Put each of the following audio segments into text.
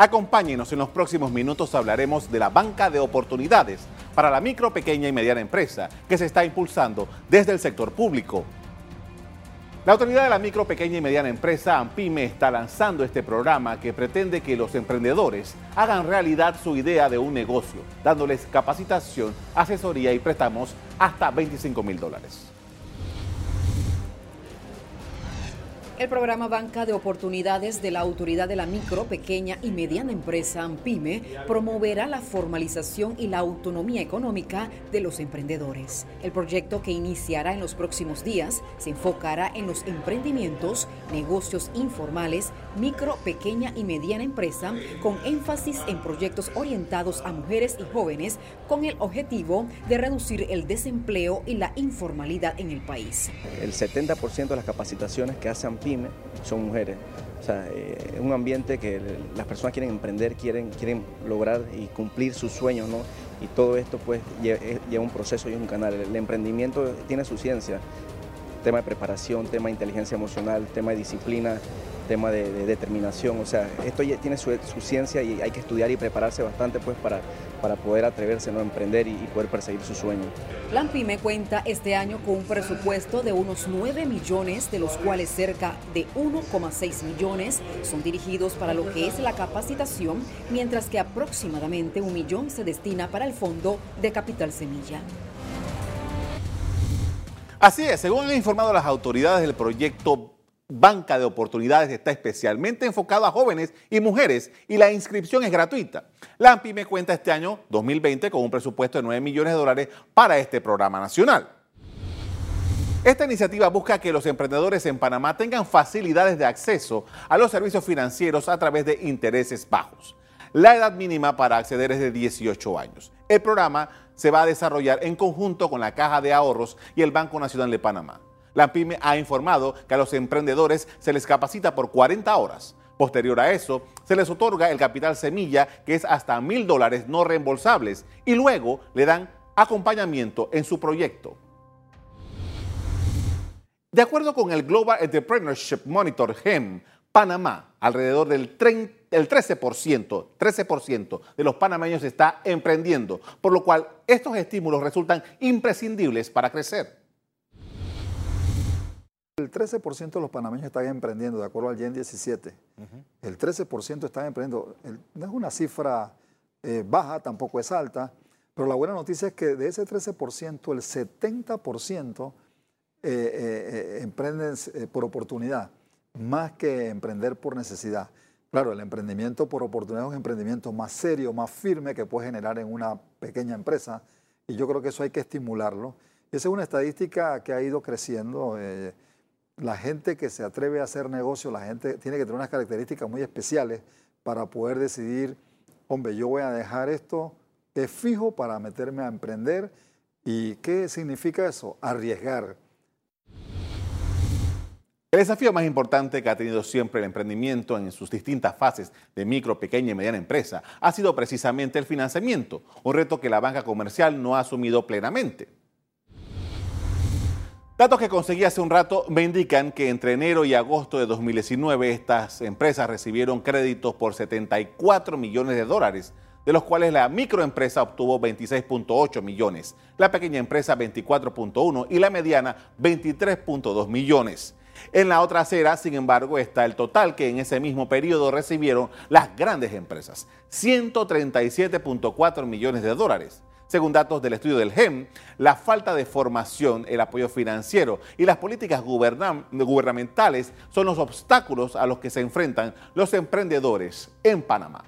Acompáñenos en los próximos minutos hablaremos de la banca de oportunidades para la micro, pequeña y mediana empresa que se está impulsando desde el sector público. La Autoridad de la Micro, Pequeña y Mediana Empresa, AMPIME, está lanzando este programa que pretende que los emprendedores hagan realidad su idea de un negocio, dándoles capacitación, asesoría y préstamos hasta 25 mil dólares. El programa Banca de Oportunidades de la Autoridad de la Micro, Pequeña y Mediana Empresa, AMPIME, promoverá la formalización y la autonomía económica de los emprendedores. El proyecto que iniciará en los próximos días se enfocará en los emprendimientos, negocios informales, micro, pequeña y mediana empresa, con énfasis en proyectos orientados a mujeres y jóvenes con el objetivo de reducir el desempleo y la informalidad en el país. El 70% de las capacitaciones que hace AMPIME son mujeres. O sea, eh, es un ambiente que las personas quieren emprender, quieren, quieren lograr y cumplir sus sueños, ¿no? Y todo esto pues lleva un proceso y un canal. El emprendimiento tiene su ciencia, tema de preparación, tema de inteligencia emocional, tema de disciplina, tema de, determinación. O sea, esto ya tiene su, ciencia y hay que estudiar y prepararse bastante pues para, para poder atreverse ¿no? a emprender y, poder perseguir su sueño. me cuenta este año con un presupuesto de unos 9 millones, de los cuales cerca de 1,6 millones son dirigidos para lo que es la capacitación, mientras que aproximadamente un millón se destina para el fondo de Capital Semilla. Así es, según han informado las autoridades del proyecto Banca de Oportunidades está especialmente enfocado a jóvenes y mujeres y la inscripción es gratuita. La AMPIME cuenta este año 2020 con un presupuesto de 9 millones de dólares para este programa nacional. Esta iniciativa busca que los emprendedores en Panamá tengan facilidades de acceso a los servicios financieros a través de intereses bajos. La edad mínima para acceder es de 18 años. El programa se va a desarrollar en conjunto con la Caja de Ahorros y el Banco Nacional de Panamá. La PYME ha informado que a los emprendedores se les capacita por 40 horas. Posterior a eso, se les otorga el capital semilla, que es hasta mil dólares no reembolsables, y luego le dan acompañamiento en su proyecto. De acuerdo con el Global Entrepreneurship Monitor GEM, Panamá, alrededor del 13%, 13% de los panameños está emprendiendo, por lo cual estos estímulos resultan imprescindibles para crecer. El 13% de los panameños están emprendiendo, de acuerdo al GEN 17. El 13% están emprendiendo. no es una cifra eh, baja, tampoco es alta, pero la buena noticia es que de ese 13%, el 70% eh, eh, emprenden por oportunidad, más que emprender por necesidad. Claro, el emprendimiento por oportunidad es un emprendimiento más serio, más firme que puede generar en una pequeña empresa, y yo creo que eso hay que estimularlo. Esa es una estadística que ha ido creciendo la gente que se atreve a hacer negocio, la gente tiene que tener unas características muy especiales para poder decidir, hombre, yo voy a dejar esto, es fijo para meterme a emprender. ¿Y qué significa eso? Arriesgar. El desafío más importante que ha tenido siempre el emprendimiento en sus distintas fases de micro, pequeña y mediana empresa ha sido precisamente el financiamiento, un reto que la banca comercial no ha asumido plenamente. Datos que conseguí hace un rato me indican que entre enero y agosto de 2019 estas empresas recibieron créditos por 74 millones de dólares, de los cuales la microempresa obtuvo 26.8 millones, la pequeña empresa 24.1 y la mediana 23.2 millones. En la otra acera, sin embargo, está el total que en ese mismo periodo recibieron las grandes empresas, 137.4 millones de dólares. Según datos del estudio del GEM, la falta de formación, el apoyo financiero y las políticas gubernamentales son los obstáculos a los que se enfrentan los emprendedores en Panamá.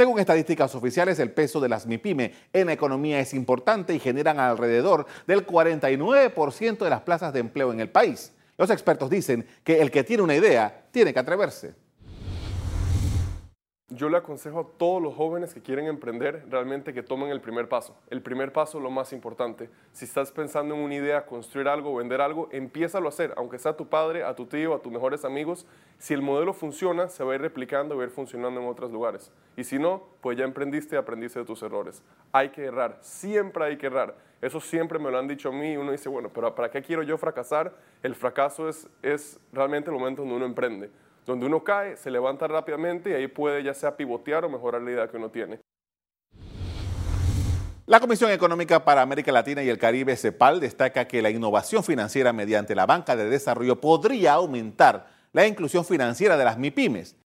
Según estadísticas oficiales, el peso de las MIPYME en la economía es importante y generan alrededor del 49% de las plazas de empleo en el país. Los expertos dicen que el que tiene una idea tiene que atreverse yo le aconsejo a todos los jóvenes que quieren emprender realmente que tomen el primer paso. El primer paso es lo más importante. Si estás pensando en una idea, construir algo, vender algo, empiézalo a hacer, aunque sea a tu padre, a tu tío, a tus mejores amigos. Si el modelo funciona, se va a ir replicando va a ir funcionando en otros lugares. Y si no, pues ya emprendiste y aprendiste de tus errores. Hay que errar, siempre hay que errar. Eso siempre me lo han dicho a mí y uno dice, bueno, pero ¿para qué quiero yo fracasar? El fracaso es, es realmente el momento donde uno emprende donde uno cae, se levanta rápidamente y ahí puede ya sea pivotear o mejorar la idea que uno tiene. La Comisión Económica para América Latina y el Caribe, CEPAL, destaca que la innovación financiera mediante la banca de desarrollo podría aumentar la inclusión financiera de las MIPIMES